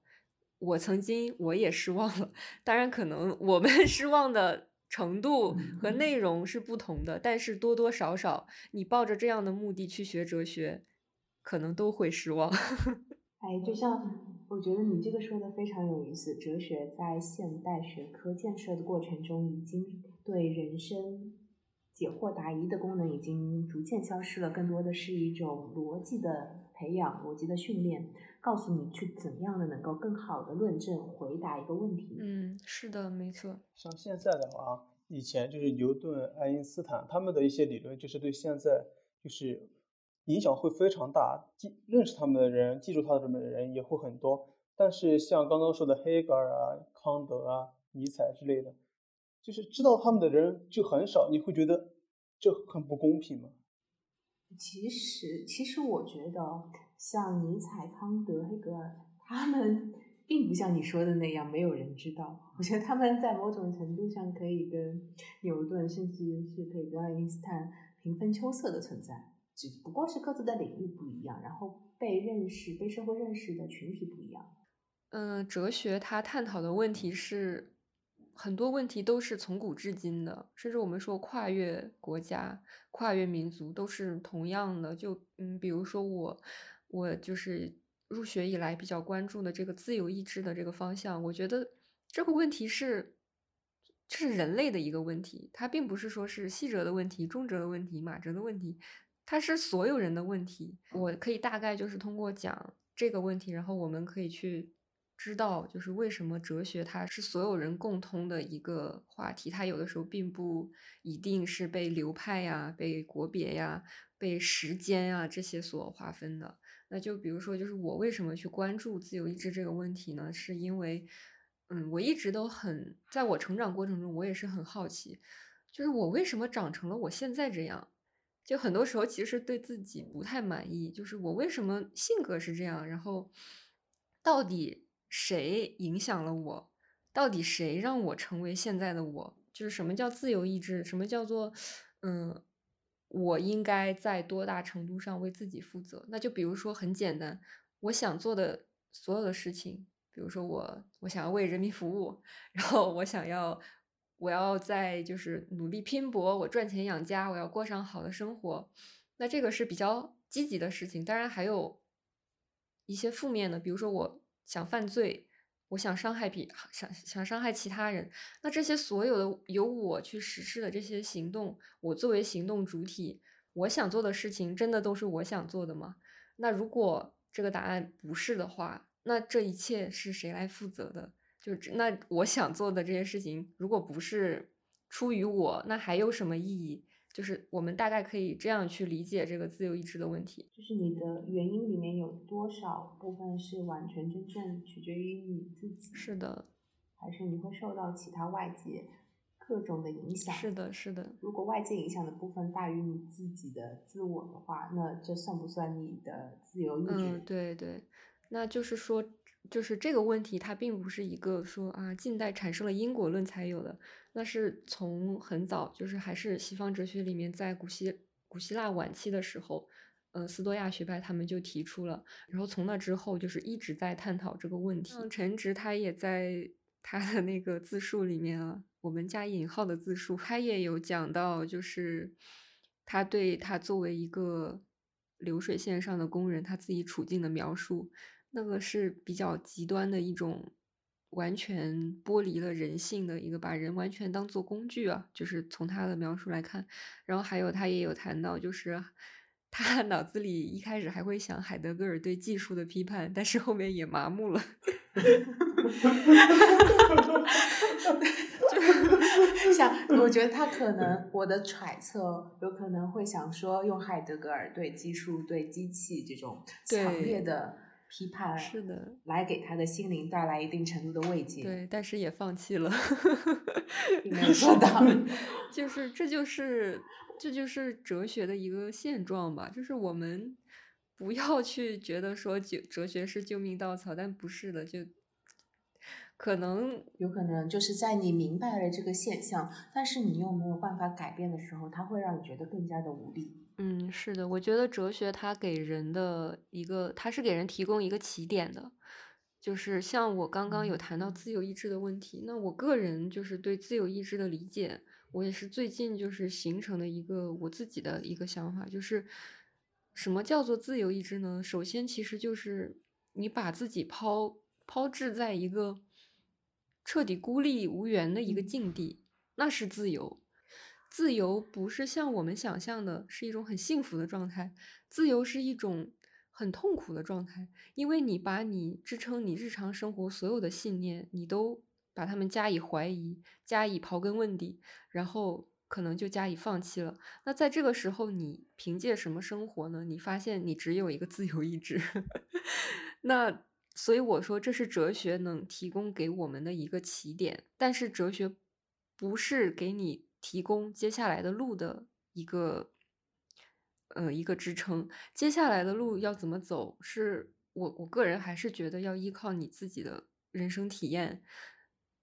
Speaker 3: 我曾经我也失望了，当然，可能我们 失望的程度和内容是不同的，但是多多少少，你抱着这样的目的去学哲学，可能都会失望。
Speaker 2: 哎，就像我觉得你这个说的非常有意思，哲学在现代学科建设的过程中，已经对人生解惑答疑的功能已经逐渐消失了，更多的是一种逻辑的培养、逻辑的训练，告诉你去怎样的能够更好的论证、回答一个问题。
Speaker 3: 嗯，是的，没错。
Speaker 1: 像现在的话，以前就是牛顿、爱因斯坦他们的一些理论，就是对现在就是。影响会非常大，记认识他们的人，记住他们的人也会很多。但是像刚刚说的黑格尔啊、康德啊、尼采之类的，就是知道他们的人就很少。你会觉得这很不公平吗？
Speaker 2: 其实，其实我觉得像尼采、康德、黑格尔，他们并不像你说的那样没有人知道。我觉得他们在某种程度上可以跟牛顿，甚至是可以跟爱因斯坦平分秋色的存在。只不过是各自的领域不一样，然后被认识、被社会认识的群体不一样。
Speaker 3: 嗯，哲学它探讨的问题是很多问题都是从古至今的，甚至我们说跨越国家、跨越民族都是同样的。就嗯，比如说我，我就是入学以来比较关注的这个自由意志的这个方向，我觉得这个问题是这是人类的一个问题，它并不是说是细哲的问题、中哲的问题、马哲的问题。它是所有人的问题，我可以大概就是通过讲这个问题，然后我们可以去知道，就是为什么哲学它是所有人共通的一个话题，它有的时候并不一定是被流派呀、被国别呀、被时间呀这些所划分的。那就比如说，就是我为什么去关注自由意志这个问题呢？是因为，嗯，我一直都很在我成长过程中，我也是很好奇，就是我为什么长成了我现在这样。就很多时候其实对自己不太满意，就是我为什么性格是这样，然后到底谁影响了我，到底谁让我成为现在的我？就是什么叫自由意志？什么叫做嗯，我应该在多大程度上为自己负责？那就比如说很简单，我想做的所有的事情，比如说我我想要为人民服务，然后我想要。我要在就是努力拼搏，我赚钱养家，我要过上好的生活。那这个是比较积极的事情。当然还有一些负面的，比如说我想犯罪，我想伤害比想想伤害其他人。那这些所有的由我去实施的这些行动，我作为行动主体，我想做的事情，真的都是我想做的吗？那如果这个答案不是的话，那这一切是谁来负责的？就那我想做的这些事情，如果不是出于我，那还有什么意义？就是我们大概可以这样去理解这个自由意志的问题。
Speaker 2: 就是你的原因里面有多少部分是完全真正取决于你自己？
Speaker 3: 是的，
Speaker 2: 还是你会受到其他外界各种的影响？
Speaker 3: 是的，是的。
Speaker 2: 如果外界影响的部分大于你自己的自我的话，那这算不算你的自由意志？
Speaker 3: 嗯，对对，那就是说。就是这个问题，它并不是一个说啊，近代产生了因果论才有的，那是从很早，就是还是西方哲学里面，在古希古希腊晚期的时候，呃，斯多亚学派他们就提出了，然后从那之后就是一直在探讨这个问题。陈直他也在他的那个自述里面啊，我们加引号的自述，他也有讲到，就是他对他作为一个流水线上的工人，他自己处境的描述。那个是比较极端的一种，完全剥离了人性的一个，把人完全当做工具啊，就是从他的描述来看。然后还有他也有谈到，就是他脑子里一开始还会想海德格尔对技术的批判，但是后面也麻木了。
Speaker 2: 就想，我觉得他可能，我的揣测有可能会想说，用海德格尔对技术、对机器这种强烈的。批判
Speaker 3: 是的，
Speaker 2: 来给他的心灵带来一定程度的慰藉。
Speaker 3: 对，但是也放弃了，
Speaker 2: 没有做到。
Speaker 3: 就是这就是这就是哲学的一个现状吧。就是我们不要去觉得说哲哲学是救命稻草，但不是的。就可能
Speaker 2: 有可能就是在你明白了这个现象，但是你又没有办法改变的时候，它会让你觉得更加的无力。
Speaker 3: 嗯，是的，我觉得哲学它给人的一个，它是给人提供一个起点的。就是像我刚刚有谈到自由意志的问题，那我个人就是对自由意志的理解，我也是最近就是形成的一个我自己的一个想法，就是什么叫做自由意志呢？首先，其实就是你把自己抛抛掷在一个彻底孤立无援的一个境地，那是自由。自由不是像我们想象的，是一种很幸福的状态，自由是一种。很痛苦的状态，因为你把你支撑你日常生活所有的信念，你都把他们加以怀疑，加以刨根问底，然后可能就加以放弃了。那在这个时候，你凭借什么生活呢？你发现你只有一个自由意志。那所以我说，这是哲学能提供给我们的一个起点，但是哲学不是给你提供接下来的路的一个。呃，一个支撑，接下来的路要怎么走？是我我个人还是觉得要依靠你自己的人生体验，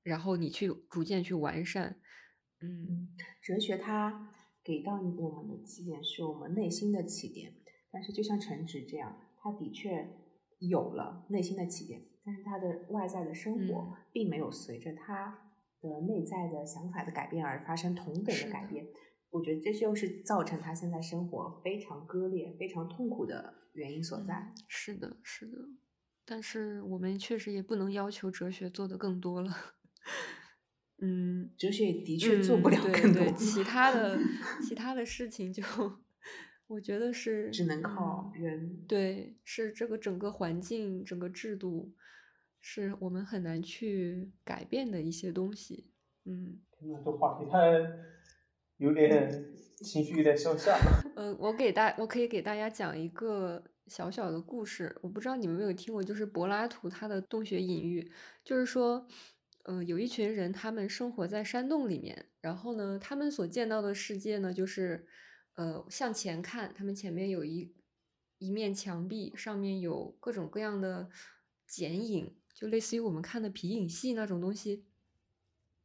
Speaker 3: 然后你去逐渐去完善。嗯，
Speaker 2: 哲学它给到我们的起点是我们内心的起点，但是就像陈直这样，他的确有了内心的起点，但是他的外在的生活并没有随着他的内在的想法的改变而发生同等的改变。我觉得这就是造成他现在生活非常割裂、非常痛苦的原因所在。
Speaker 3: 是的，是的，但是我们确实也不能要求哲学做的更多了。嗯，
Speaker 2: 哲学的确做不了更多。
Speaker 3: 其他的 其他的事情，就我觉得是
Speaker 2: 只能靠人。
Speaker 3: 对，是这个整个环境、整个制度，是我们很难去改变的一些东西。嗯，
Speaker 1: 这话题太。有点情绪，有点向下。
Speaker 3: 呃，我给大，我可以给大家讲一个小小的故事。我不知道你们有没有听过，就是柏拉图他的洞穴隐喻，就是说，嗯，有一群人，他们生活在山洞里面，然后呢，他们所见到的世界呢，就是，呃，向前看，他们前面有一一面墙壁，上面有各种各样的剪影，就类似于我们看的皮影戏那种东西。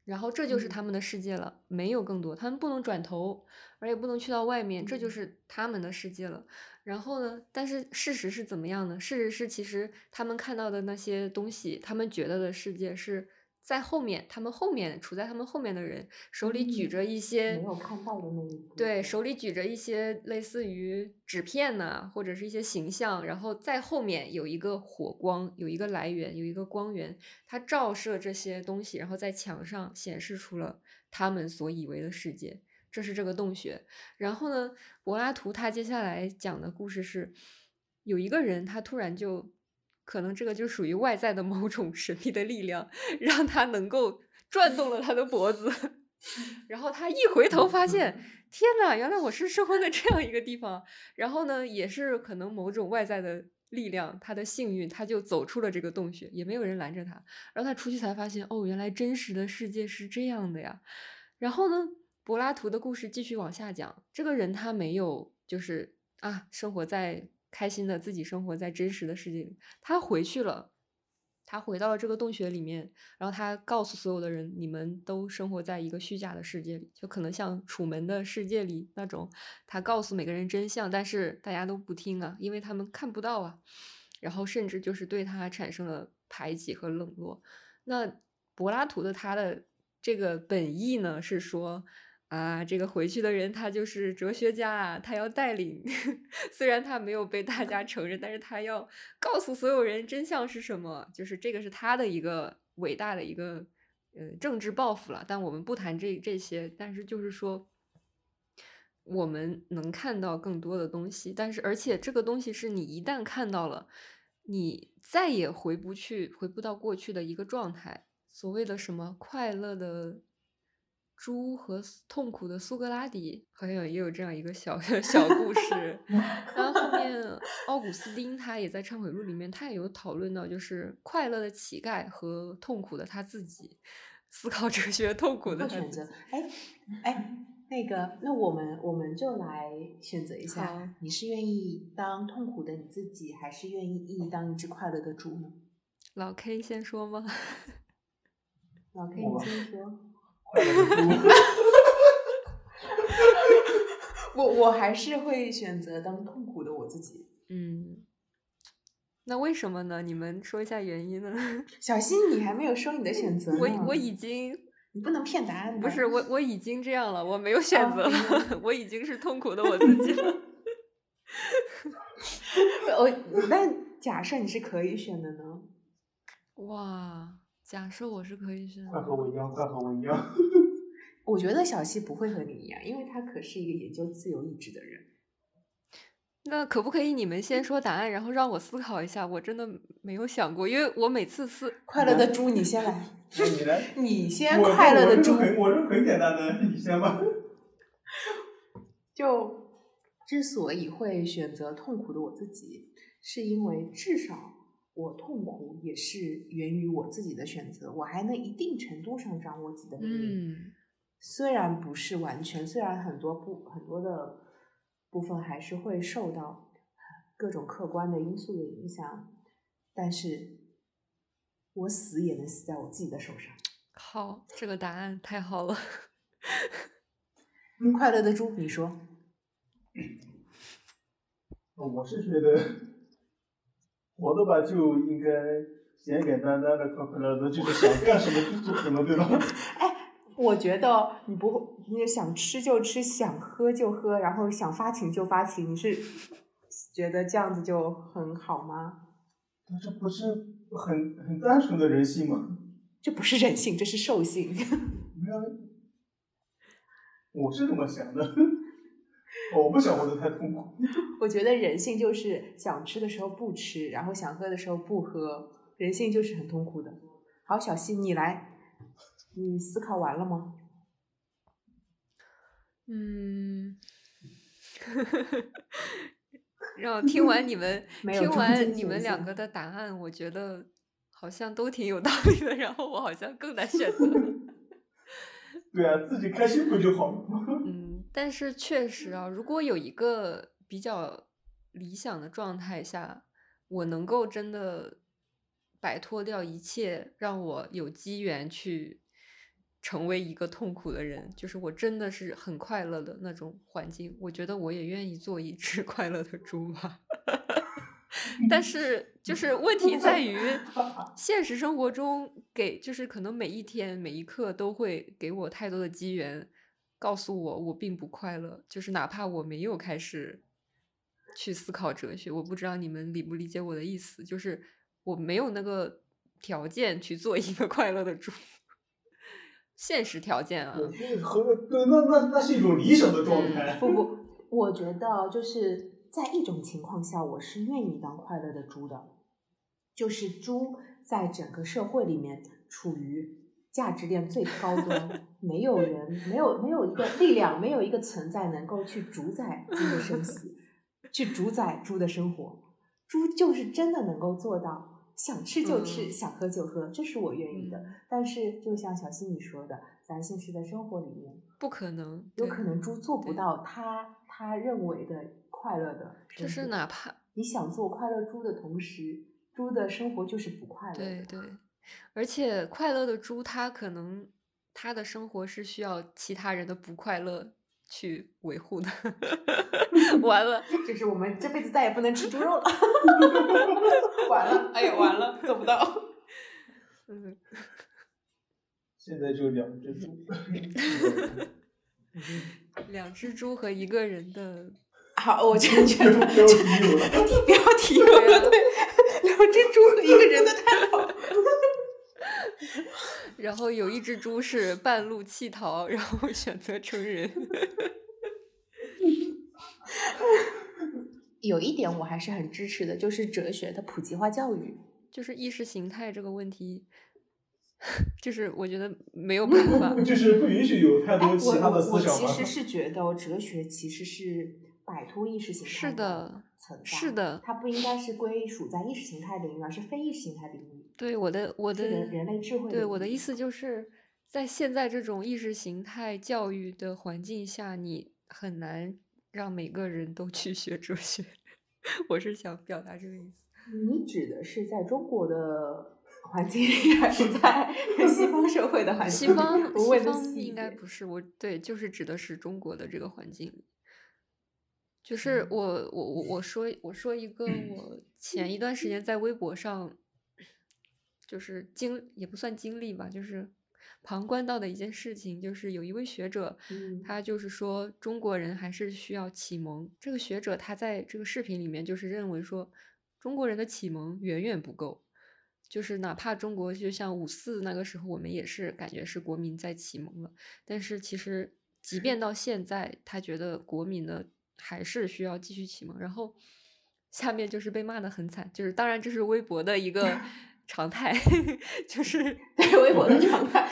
Speaker 3: 然后这就是他们的世界了，没有更多，他们不能转头，而也不能去到外面，这就是他们的世界了。然后呢？但是事实是怎么样呢？事实是，其实他们看到的那些东西，他们觉得的世界是。在后面，他们后面处在他们后面的人手里举着一些
Speaker 2: 没有看到的那一
Speaker 3: 对，手里举着一些类似于纸片呐，或者是一些形象，然后在后面有一个火光，有一个来源，有一个光源，它照射这些东西，然后在墙上显示出了他们所以为的世界，这是这个洞穴。然后呢，柏拉图他接下来讲的故事是，有一个人他突然就。可能这个就属于外在的某种神秘的力量，让他能够转动了他的脖子，然后他一回头发现，天呐，原来我是生活在这样一个地方。然后呢，也是可能某种外在的力量，他的幸运，他就走出了这个洞穴，也没有人拦着他。然后他出去才发现，哦，原来真实的世界是这样的呀。然后呢，柏拉图的故事继续往下讲，这个人他没有就是啊，生活在。开心的自己生活在真实的世界里，他回去了，他回到了这个洞穴里面，然后他告诉所有的人，你们都生活在一个虚假的世界里，就可能像楚门的世界里那种，他告诉每个人真相，但是大家都不听啊，因为他们看不到啊，然后甚至就是对他产生了排挤和冷落。那柏拉图的他的这个本意呢，是说。啊，这个回去的人他就是哲学家，他要带领，虽然他没有被大家承认，但是他要告诉所有人真相是什么，就是这个是他的一个伟大的一个呃政治抱负了。但我们不谈这这些，但是就是说，我们能看到更多的东西，但是而且这个东西是你一旦看到了，你再也回不去，回不到过去的一个状态。所谓的什么快乐的。猪和痛苦的苏格拉底好像也有这样一个小小故事，然后后面奥古斯丁他也在《忏悔录》里面，他也有讨论到，就是快乐的乞丐和痛苦的他自己，思考哲学痛苦的
Speaker 2: 选择。哎哎，那个，那我们我们就来选择一下，你是愿意当痛苦的你自己，还是愿意当一只快乐的猪呢？
Speaker 3: 老 K 先说吗？
Speaker 2: 老 K，你先说。
Speaker 1: 快乐的猪。
Speaker 2: 我我还是会选择当痛苦的我自己。
Speaker 3: 嗯，那为什么呢？你们说一下原因呢？
Speaker 2: 小新，你还没有说你的选择呢。
Speaker 3: 我我已经
Speaker 2: 你不能骗答案。
Speaker 3: 不是我我已经这样了，我没有选择
Speaker 2: 哦
Speaker 3: 了，我已经是痛苦的我自己了。
Speaker 2: 我那假设你是可以选的呢？
Speaker 3: 哇，假设我是可以选
Speaker 1: 快，和我一样，快和我一样。
Speaker 2: 我觉得小西不会和你一样，因为他可是一个研究自由意志的人。
Speaker 3: 那可不可以你们先说答案，然后让我思考一下？我真的没有想过，因为我每次思
Speaker 2: 快乐的猪，你先来。
Speaker 1: 那你来。
Speaker 2: 你先快乐的猪
Speaker 1: 我这个。很我这个很简单的，你先吧。
Speaker 2: 就之所以会选择痛苦的我自己，是因为至少我痛苦也是源于我自己的选择，我还能一定程度上掌握自己的命运。
Speaker 3: 嗯
Speaker 2: 虽然不是完全，虽然很多部很多的部分还是会受到各种客观的因素的影响，但是我死也能死在我自己的手上。
Speaker 3: 好，这个答案太好了。
Speaker 2: 快乐的猪，你说？
Speaker 1: 我是觉得，活的吧就应该简简单单的、快快乐乐的，就是想干什么就做什么，对吧？
Speaker 2: 我觉得你不，你想吃就吃，想喝就喝，然后想发情就发情，你是觉得这样子就很好吗？
Speaker 1: 这不是很很单纯的人性吗？
Speaker 2: 这不是人性，这是兽性。
Speaker 1: 没有，我是这么想的。我不想活得太痛苦。
Speaker 2: 我觉得人性就是想吃的时候不吃，然后想喝的时候不喝，人性就是很痛苦的。好，小溪，你来，你思考完了吗？
Speaker 3: 嗯，让我听完你们 听完你们两个的答案，我觉得好像都挺有道理的，然后我好像更难选择。
Speaker 1: 对啊，自己开心不就好了吗？
Speaker 3: 嗯，但是确实啊，如果有一个比较理想的状态下，我能够真的摆脱掉一切，让我有机缘去成为一个痛苦的人，就是我真的是很快乐的那种环境，我觉得我也愿意做一只 快乐的猪吧。但是，就是问题在于，现实生活中给就是可能每一天每一刻都会给我太多的机缘，告诉我我并不快乐。就是哪怕我没有开始去思考哲学，我不知道你们理不理解我的意思，就是我没有那个条件去做一个快乐的猪。现实条件啊，
Speaker 1: 对，和对，那那那是一种理想的状态。
Speaker 2: 不不，我觉得就是在一种情况下，我是愿意当快乐的猪的，就是猪在整个社会里面处于价值链最高端，没有人，没有没有一个力量，没有一个存在能够去主宰猪的生死，去主宰猪的生活。猪就是真的能够做到想吃就吃，
Speaker 3: 嗯
Speaker 2: 想喝就喝，这是我愿意的。
Speaker 3: 嗯
Speaker 2: 但是就像小溪你说的，咱现实的生活里面，
Speaker 3: 不可能，
Speaker 2: 有可能猪做不到他他认为的快乐的，
Speaker 3: 就是哪怕
Speaker 2: 你想做快乐猪的同时，猪的生活就是不快乐的。
Speaker 3: 对对，而且快乐的猪，它可能它的生活是需要其他人的不快乐去维护的。完了，
Speaker 2: 就是我们这辈子再也不能吃猪肉了。完了，哎呀，完了，做不到。
Speaker 3: 嗯，
Speaker 1: 现在就两只猪。
Speaker 3: 两只猪和一个人的，
Speaker 2: 好，我就觉得
Speaker 1: 这个标题有了。
Speaker 2: 不要提了，
Speaker 3: 对，
Speaker 2: 两只猪和一个人的探讨。
Speaker 3: 然后有一只猪是半路弃逃，然后选择成人。
Speaker 2: 有一点我还是很支持的，就是哲学的普及化教育。
Speaker 3: 就是意识形态这个问题，就是我觉得没有办法。
Speaker 1: 就是不允许有太多其他的
Speaker 2: 我我
Speaker 1: 思想吗？
Speaker 2: 其实是觉得哲学其实是摆脱意识形态
Speaker 3: 是的
Speaker 2: 存在，
Speaker 3: 是的
Speaker 2: 它不应该是归属在意识形态领域，而是非意识形态领域。
Speaker 3: 对我的我的
Speaker 2: 人人类智慧
Speaker 3: 对我的意思就是在现在这种意识形态教育的环境下，你很难让每个人都去学哲学。我是想表达这个意思。
Speaker 2: 你指的是在中国的 环境里，还是在西方社会的环境
Speaker 3: 西方西方应该不是我对，就是指的是中国的这个环境里。就是我我我我说我说一个我前一段时间在微博上，就是经也不算经历吧，就是旁观到的一件事情，就是有一位学者，
Speaker 2: 嗯
Speaker 3: 他就是说中国人还是需要启蒙。这个学者他在这个视频里面就是认为说，中国人的启蒙远远不够，就是哪怕中国就像五四那个时候，我们也是感觉是国民在启蒙了，但是其实即便到现在，他觉得国民的还是需要继续启蒙。然后下面就是被骂的很惨，就是当然这是微博的一个常态，就是
Speaker 2: 对微博的常态，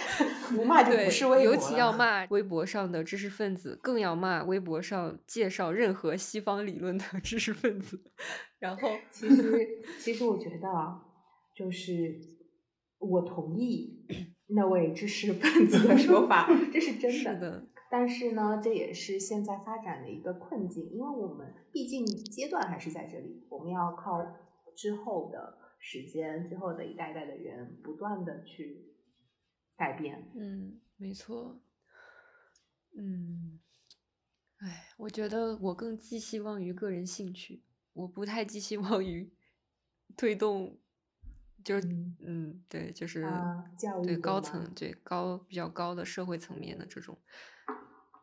Speaker 2: 不骂就，不是微博
Speaker 3: 尤其要骂微博上的知识分子，更要骂微博上介绍任何西方理论的 知识分子。然后，
Speaker 2: 其实，其实我觉得啊，就是我同意那位知识分子的说法，这是真的。
Speaker 3: 是的，
Speaker 2: 但是呢，这也是现在发展的一个困境，因为我们毕竟阶段还是在这里，我们要靠之后的时间、之后的一代代的人不断的去改变。
Speaker 3: 嗯，没错，嗯，哎，我觉得我更寄希望于个人兴趣，我不太寄希望于推动，就是
Speaker 2: 嗯
Speaker 3: 嗯，对，就是
Speaker 2: 啊教育
Speaker 3: 对高层，对高比较高的社会层面的这种。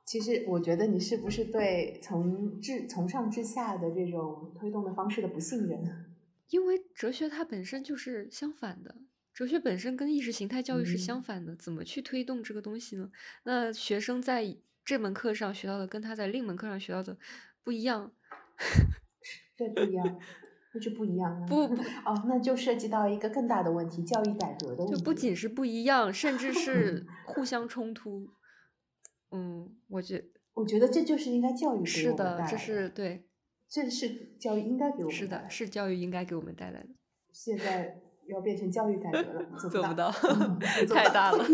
Speaker 2: 其实我觉得你是不是对从至从上至下的这种推动的方式的不信任？
Speaker 3: 因为哲学它本身就是相反的，哲学本身跟意识形态教育是相
Speaker 2: 嗯
Speaker 3: 反的，怎么去推动这个东西呢？那学生在这门课上学到的跟他在另一门课上学到的不一样，
Speaker 2: 对，不一样，那就不一样了。
Speaker 3: 不不
Speaker 2: 哦，那就涉及到一个更大的问题，教育改革的问题。
Speaker 3: 就不仅是不一样，甚至是 互相冲突。嗯，我觉
Speaker 2: 我觉得这就是应该教育给
Speaker 3: 是的，这是对，
Speaker 2: 这是教育应该给我们
Speaker 3: 是的，是教育应该给我们带来的，
Speaker 2: 现在要变成教育改革了，做
Speaker 3: 做不到
Speaker 2: 嗯做不
Speaker 3: 太大了。